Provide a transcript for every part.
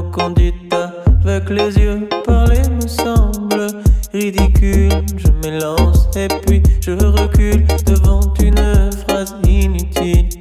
reconduite avec les yeux. Parler me semble ridicule. Je m'élance et puis je recule devant une phrase inutile.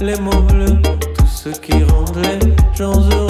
les mots bleus, tout ce qui rend les gens heureux.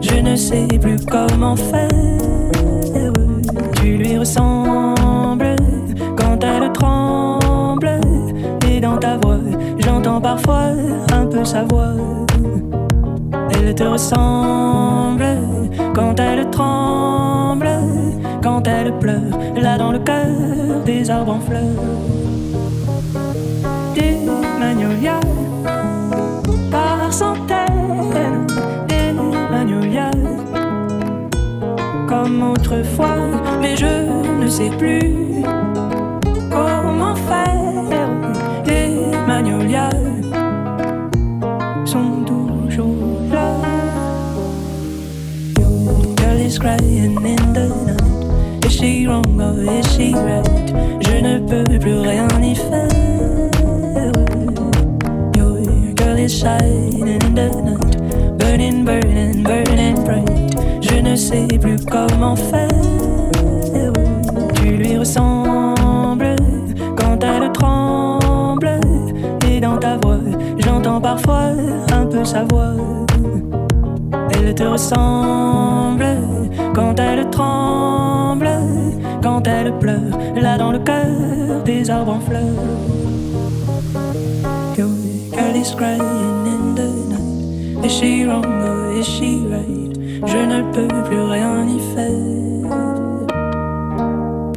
Je ne sais plus comment faire. Tu lui ressembles quand elle tremble. Et dans ta voix, j'entends parfois un peu sa voix. Elle te ressemble quand elle tremble, quand elle pleure, là dans le cœur des arbres en fleurs. Comme autrefois, mais je ne sais plus comment faire. Des magnolias sont toujours là. Your girl is crying in the night. Is she wrong or is she right? Je ne peux plus rien y faire. Your girl is shining in the plus comment faire. Tu lui ressembles quand elle tremble. Et dans ta voix, j'entends parfois un peu sa voix. Elle te ressemble quand elle tremble, quand elle pleure, là dans le cœur des arbres en fleurs. Is she wrong or is she right? Je ne peux plus rien y faire.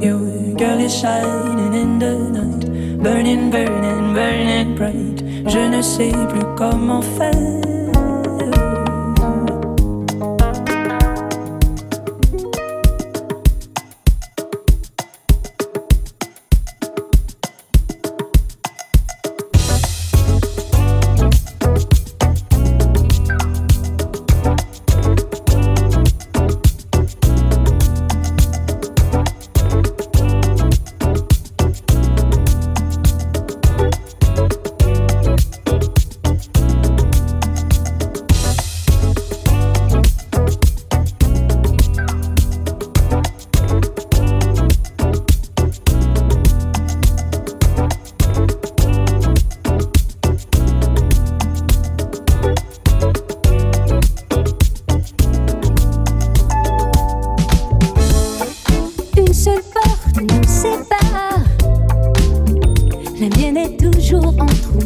Your girl is shining in the night, burning, burning, burning bright. Je ne sais plus comment faire. Mienne est toujours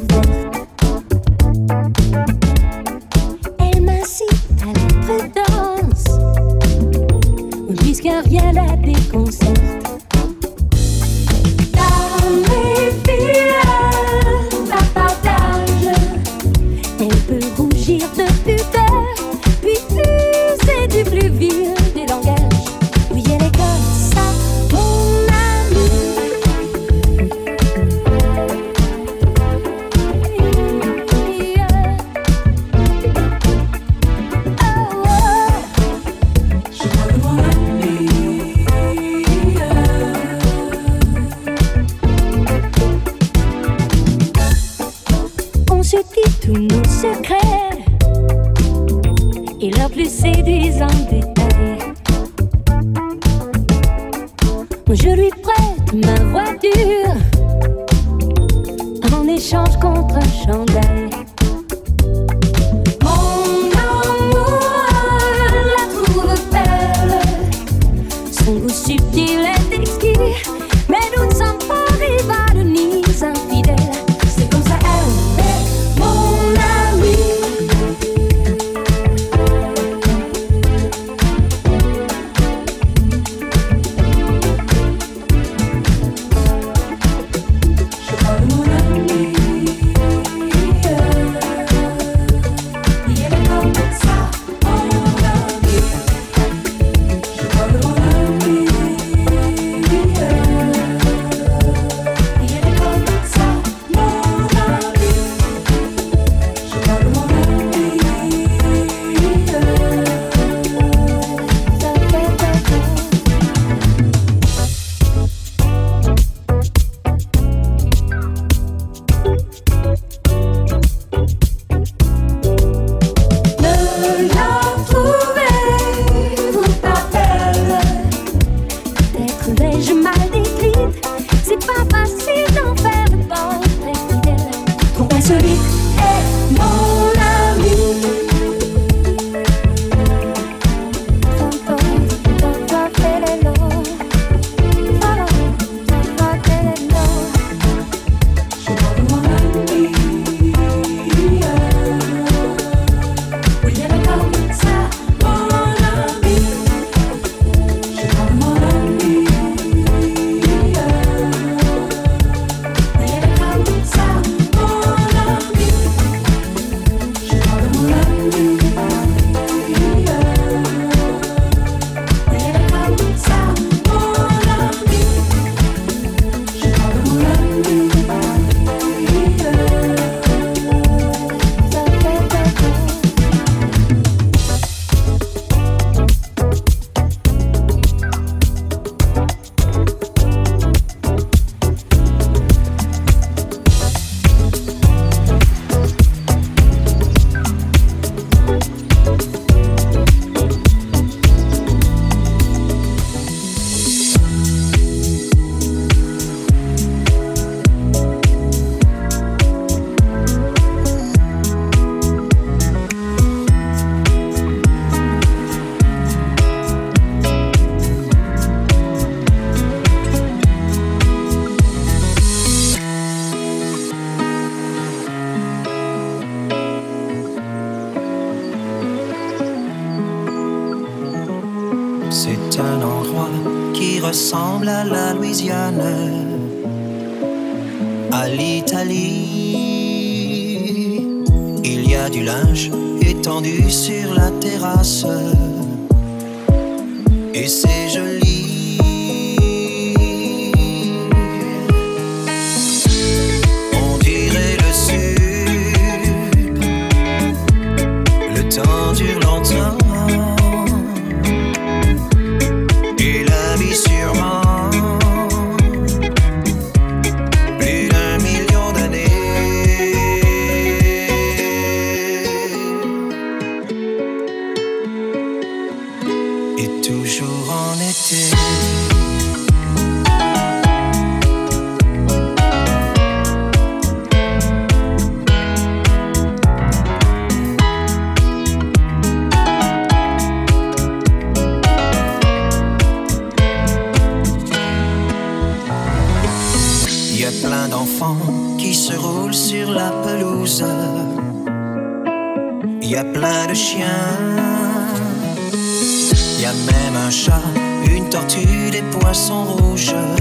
Rien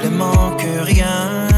qu'à m'énerver, rien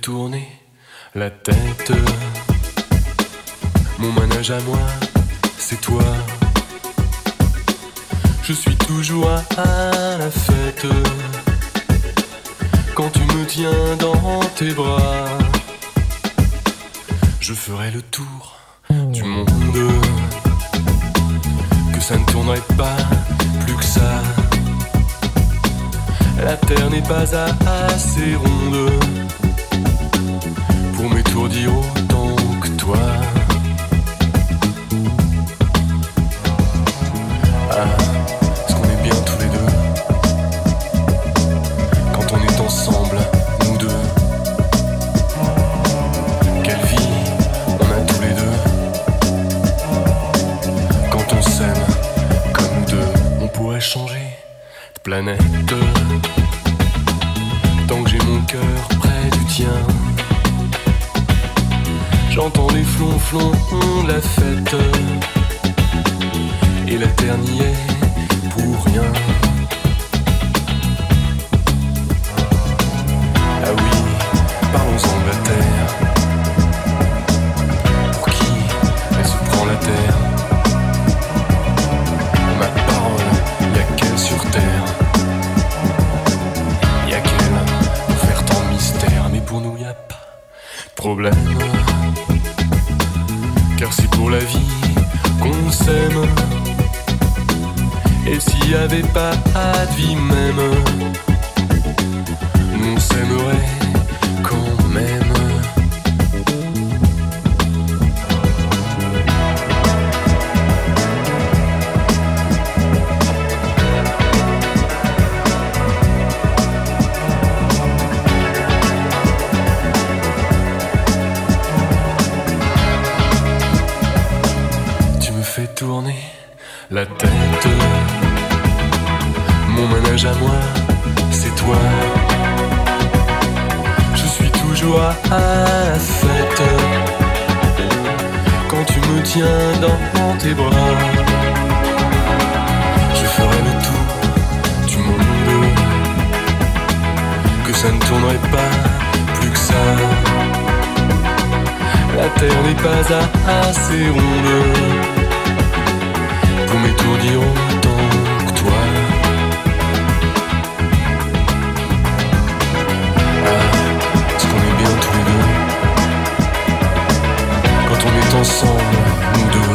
tourner la tête. Mon manège à moi, c'est toi. Je suis toujours à la fête. Quand tu me tiens dans tes bras, je ferai le tour du monde. Que ça ne tournerait pas plus que ça. La terre n'est pas assez ronde pour m'étourdir. Oh. Et la dernière. ça ne tournerait pas plus que ça. La terre n'est pas assez ronde pour m'étourdir autant que toi. Ah, ce qu'on est bien tous les deux quand on est ensemble, nous deux.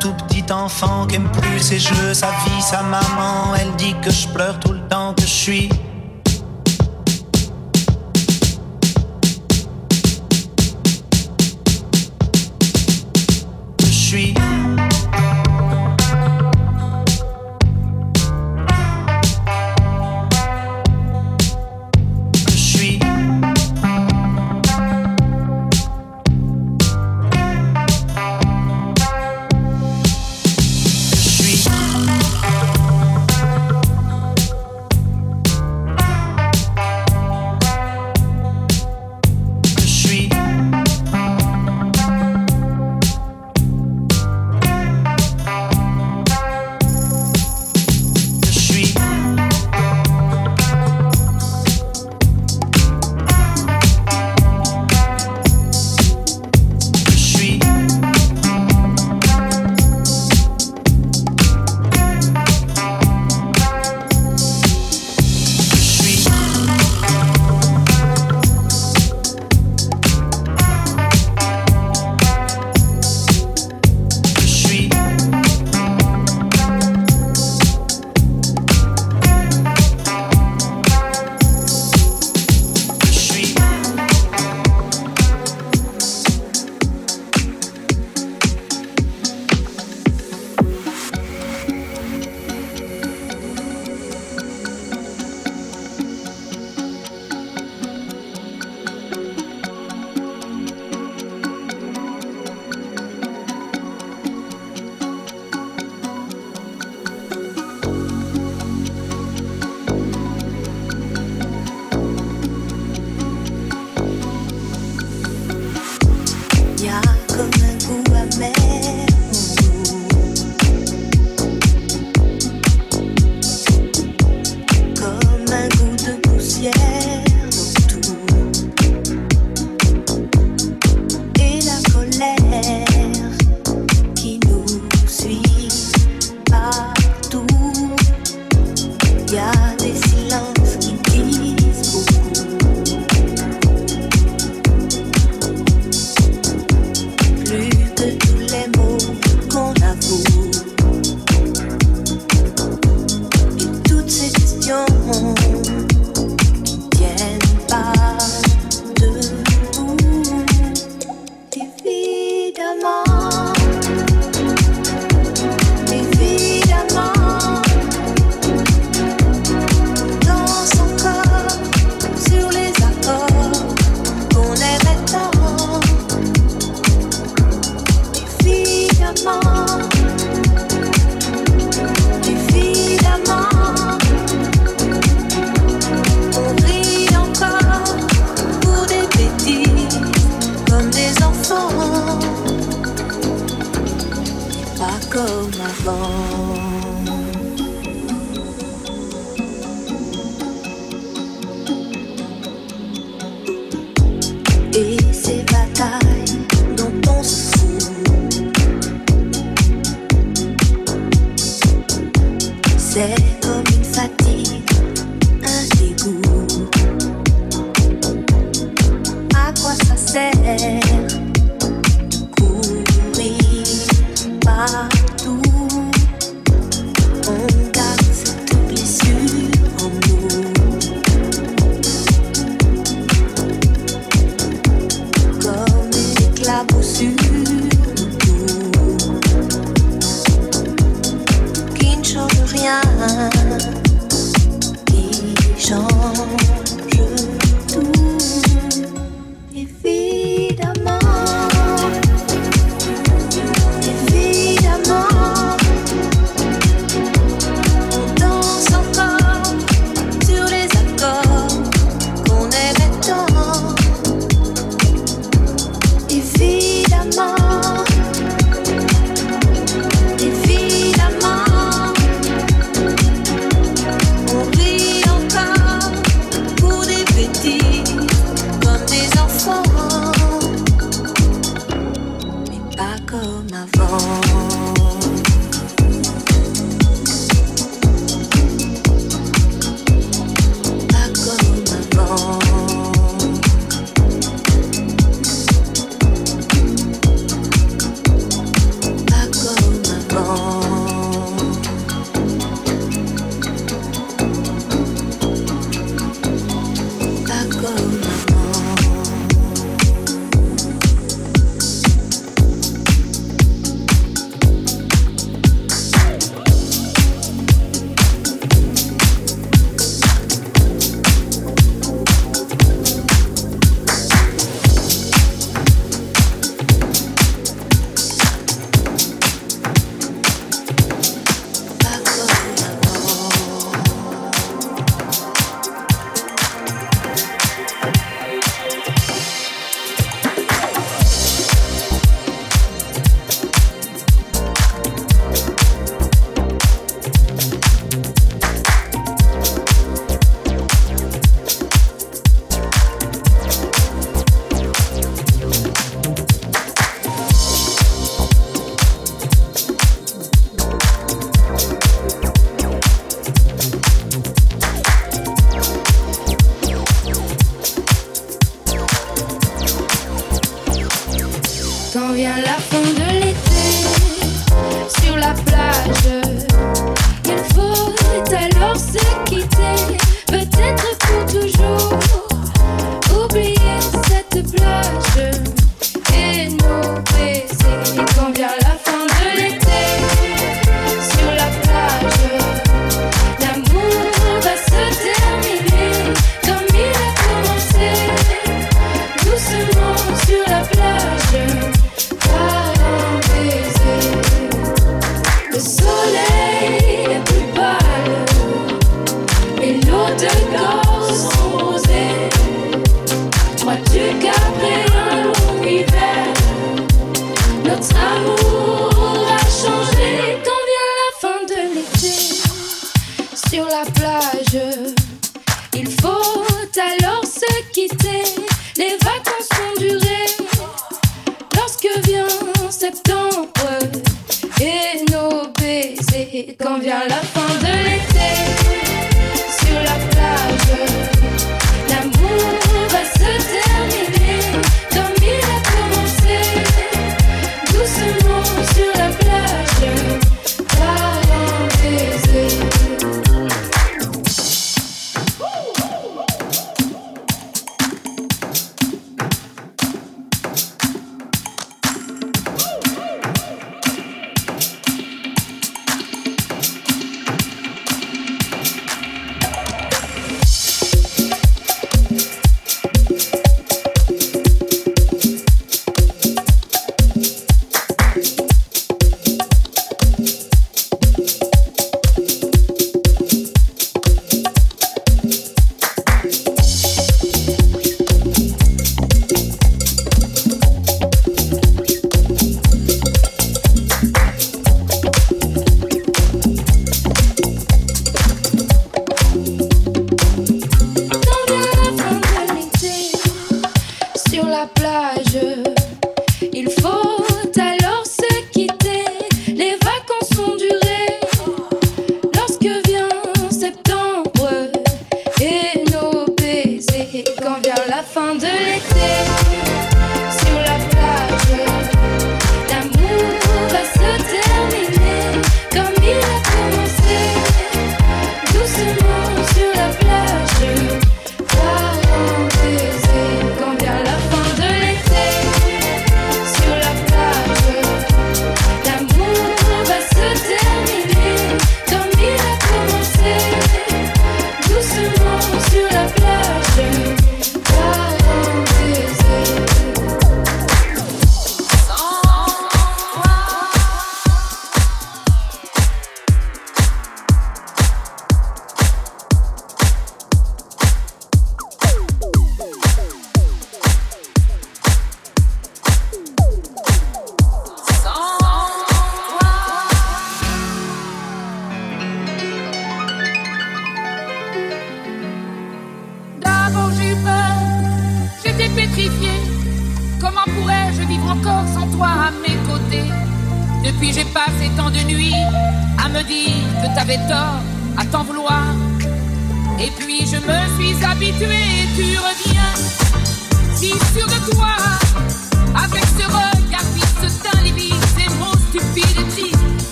tout petit enfant qui aime plus ses jeux, sa vie, sa maman. Elle dit que je pleure tout le temps, que je suis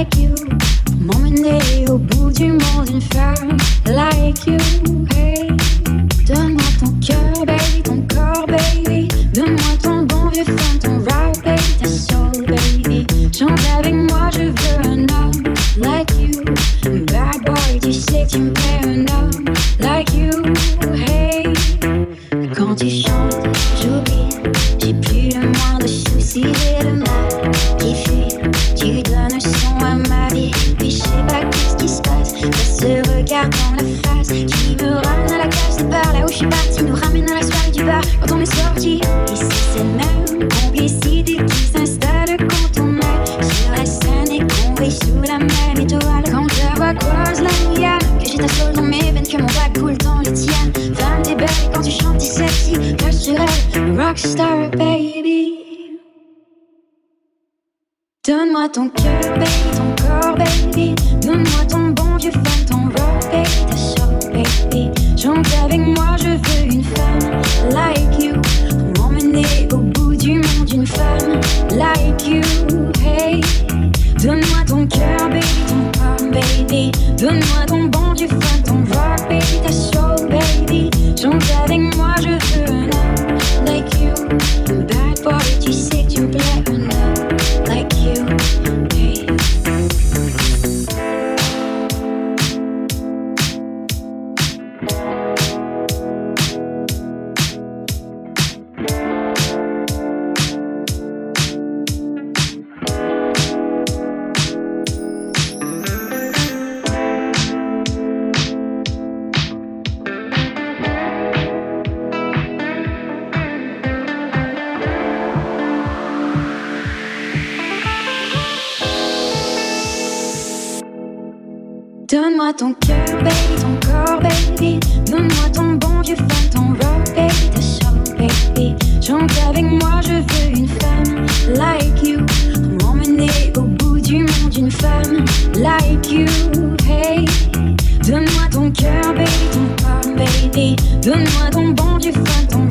like you. Moment that you build your more than fire, like you. femme like you, hey. Donne-moi ton cœur, baby, ton corps, baby. Donne-moi ton bon du fun, ton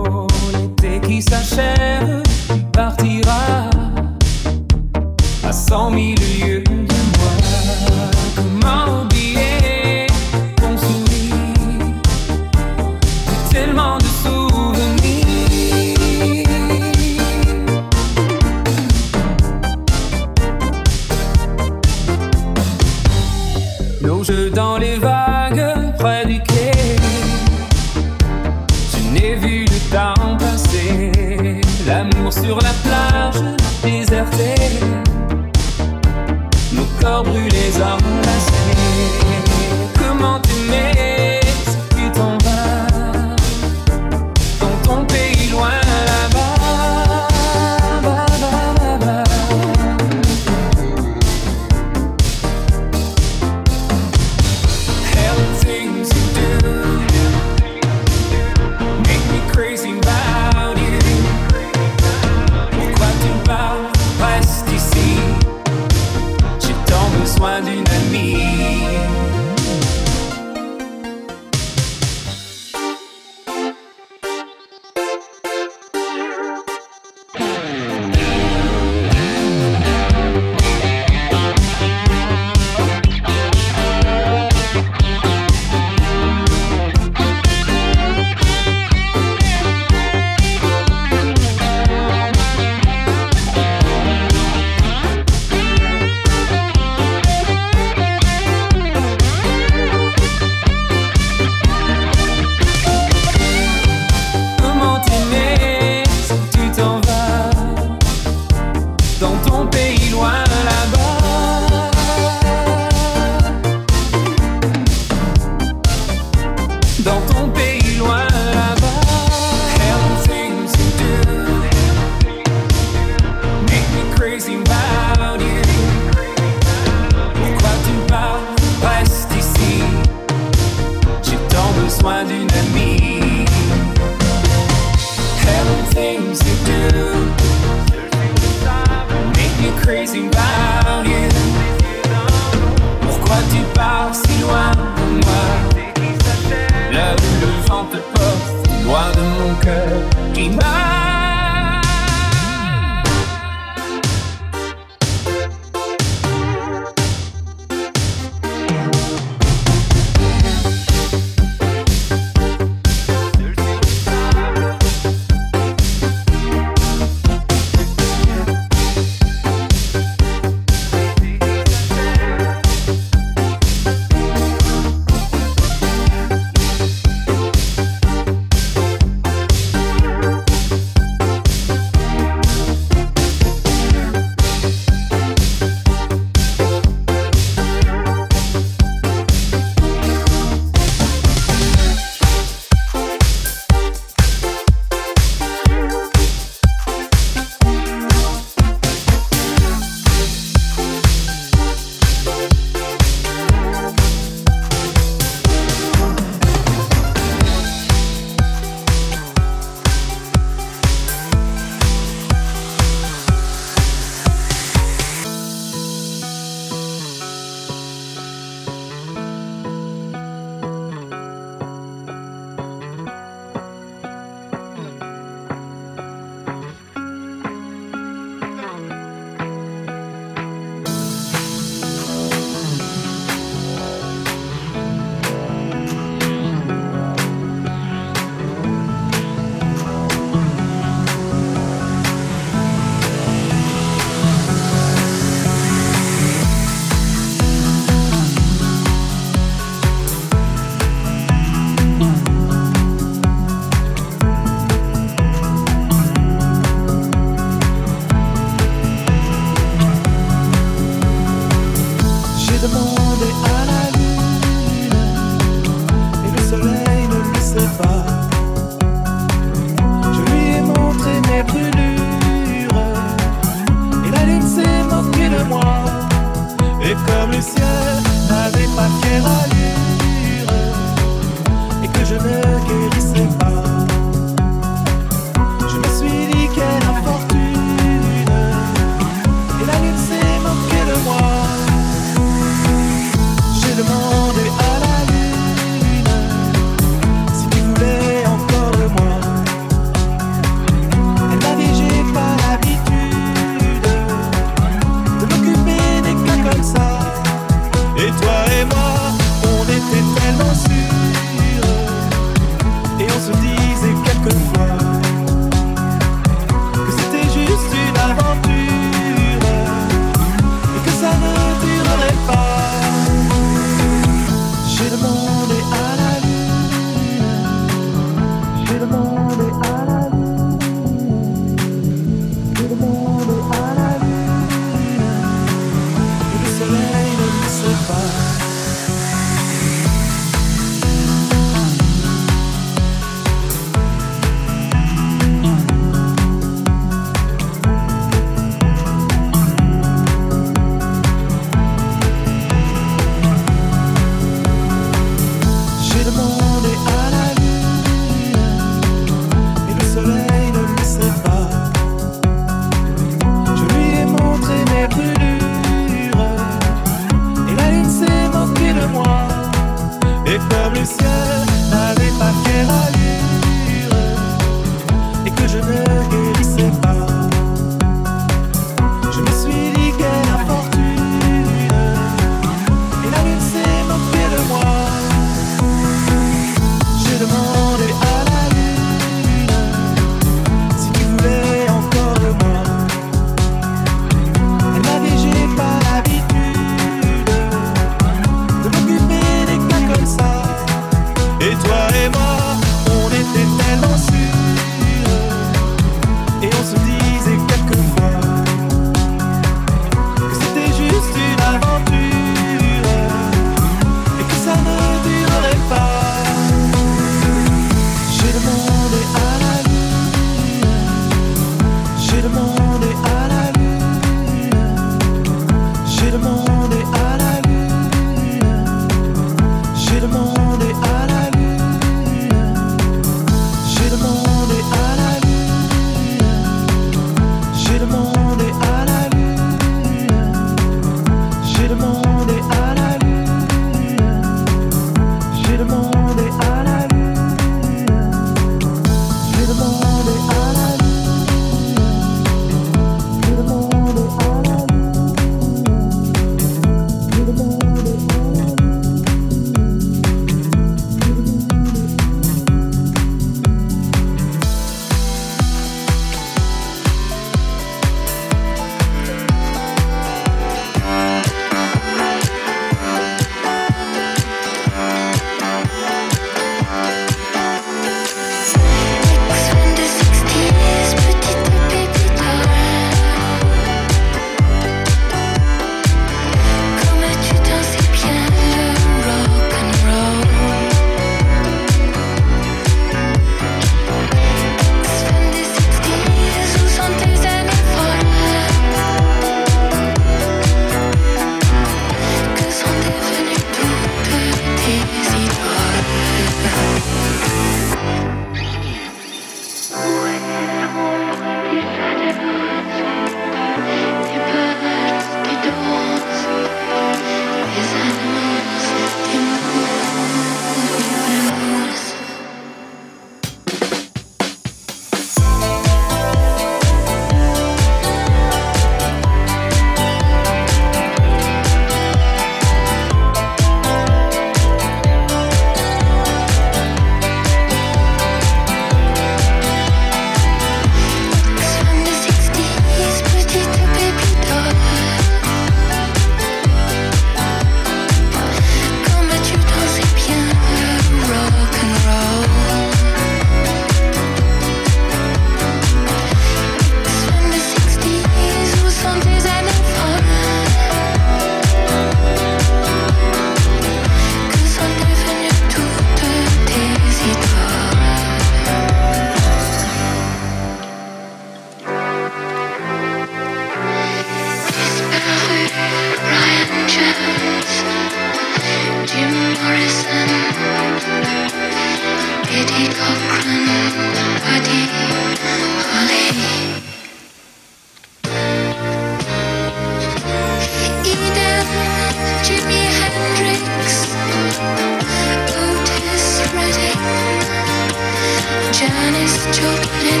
Janice, Joplin,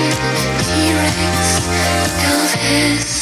T-Rex, Elvis.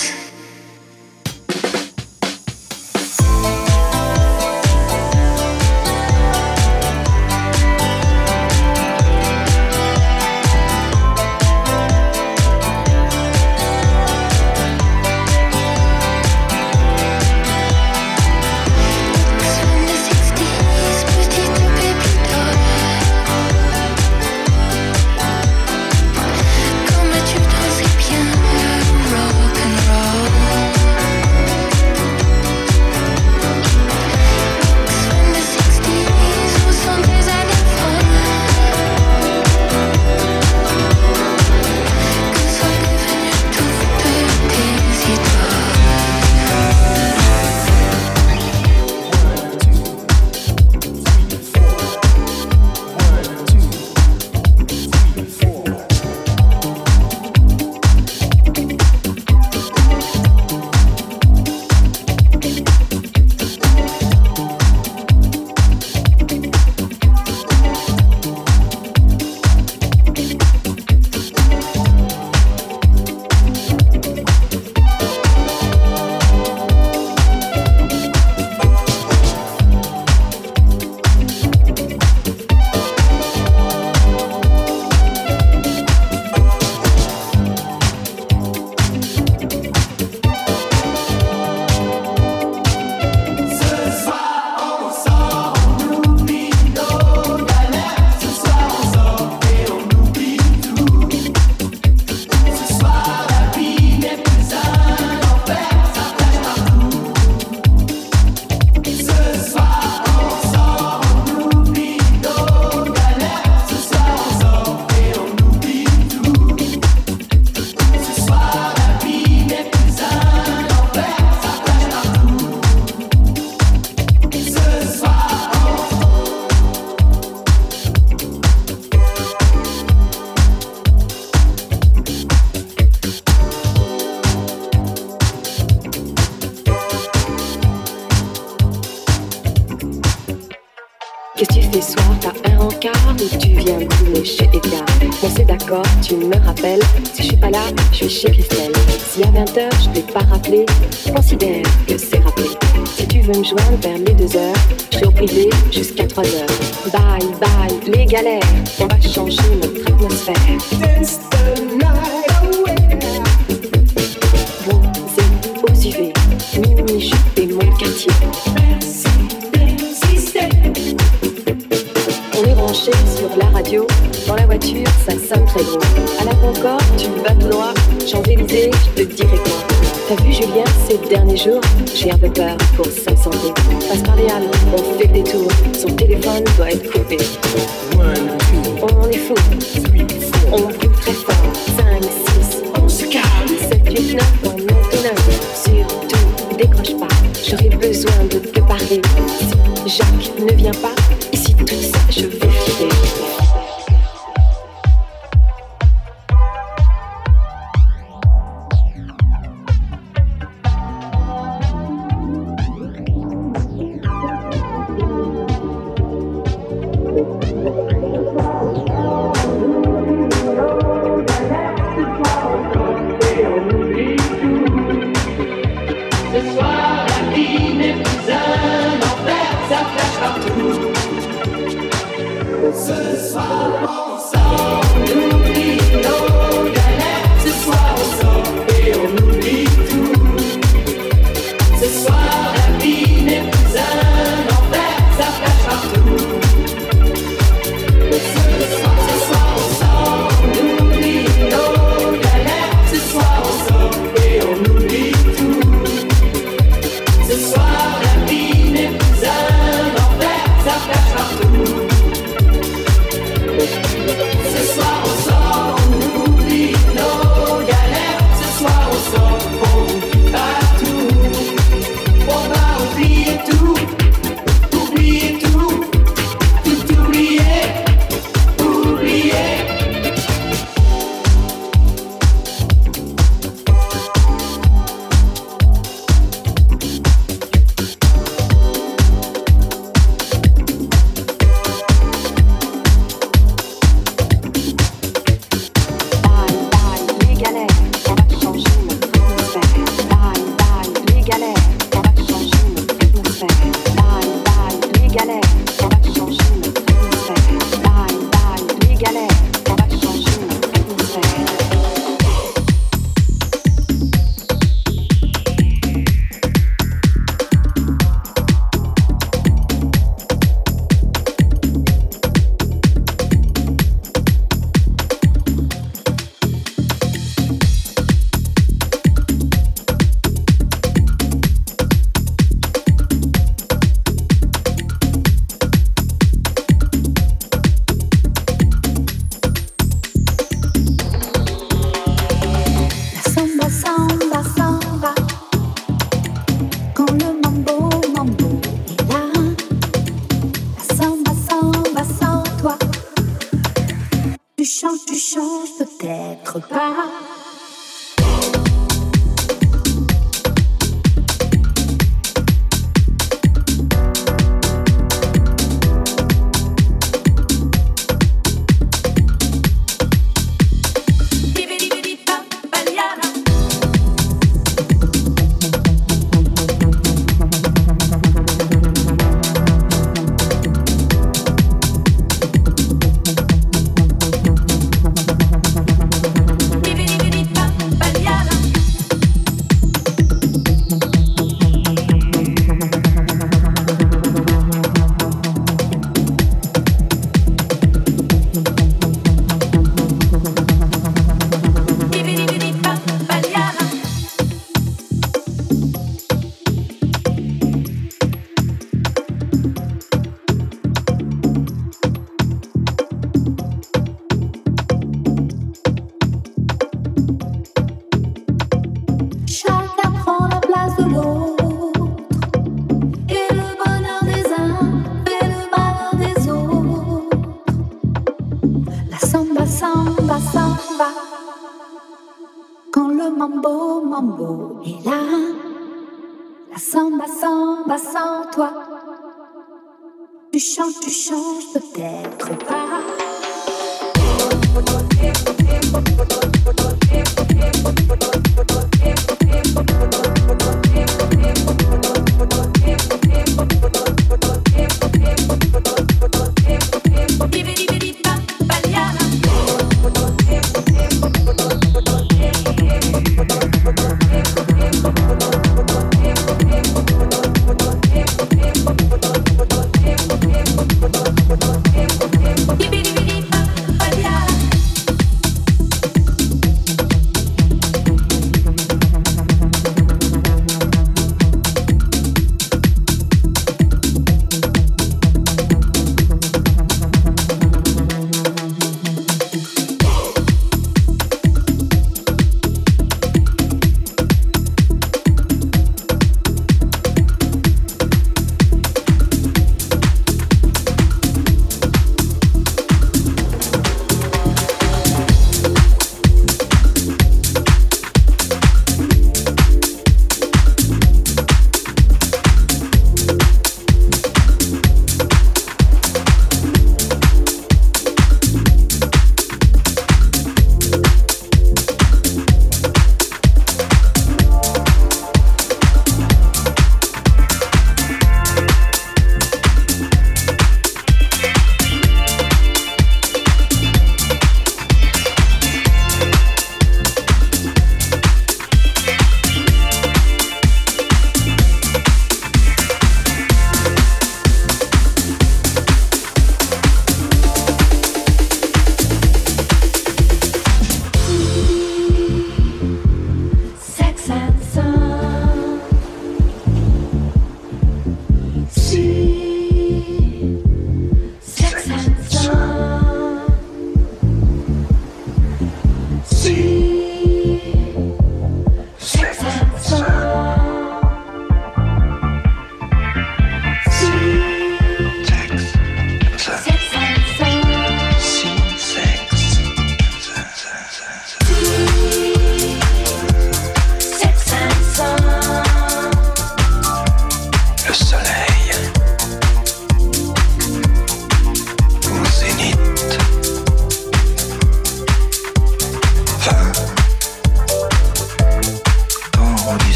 tu me rappelles. Si je suis pas là, je suis chez Christelle. Si à 20h, je t'ai pas rappelé, considère que c'est rappelé. Si tu veux me joindre vers les 2 heures, je serai au privé jusqu'à 3 heures. Bye, bye, les galères, on va changer notre atmosphère. Dance the night UV, et mon quartier. Merci, On est branché sur la radio. Dans la voiture, ça sonne très gros. À la Concorde, tu vas tout droit. Champs-Élysées, je te dirai quoi. T'as vu Julien ces derniers jours J'ai un peu peur pour sa santé. Passe par les halles, on fait des tours. Son téléphone doit être coupé. On en est fou. On brûle très fort. 5, 6, on se calme. 7, 8, 9, on Surtout, décroche pas. J'aurais besoin de te parler. Jacques ne vient pas, Yale.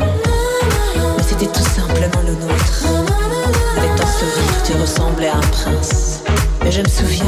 Mais c'était tout simplement le nôtre. Avec ton sourire, tu ressemblais à un prince. Mais je me souviens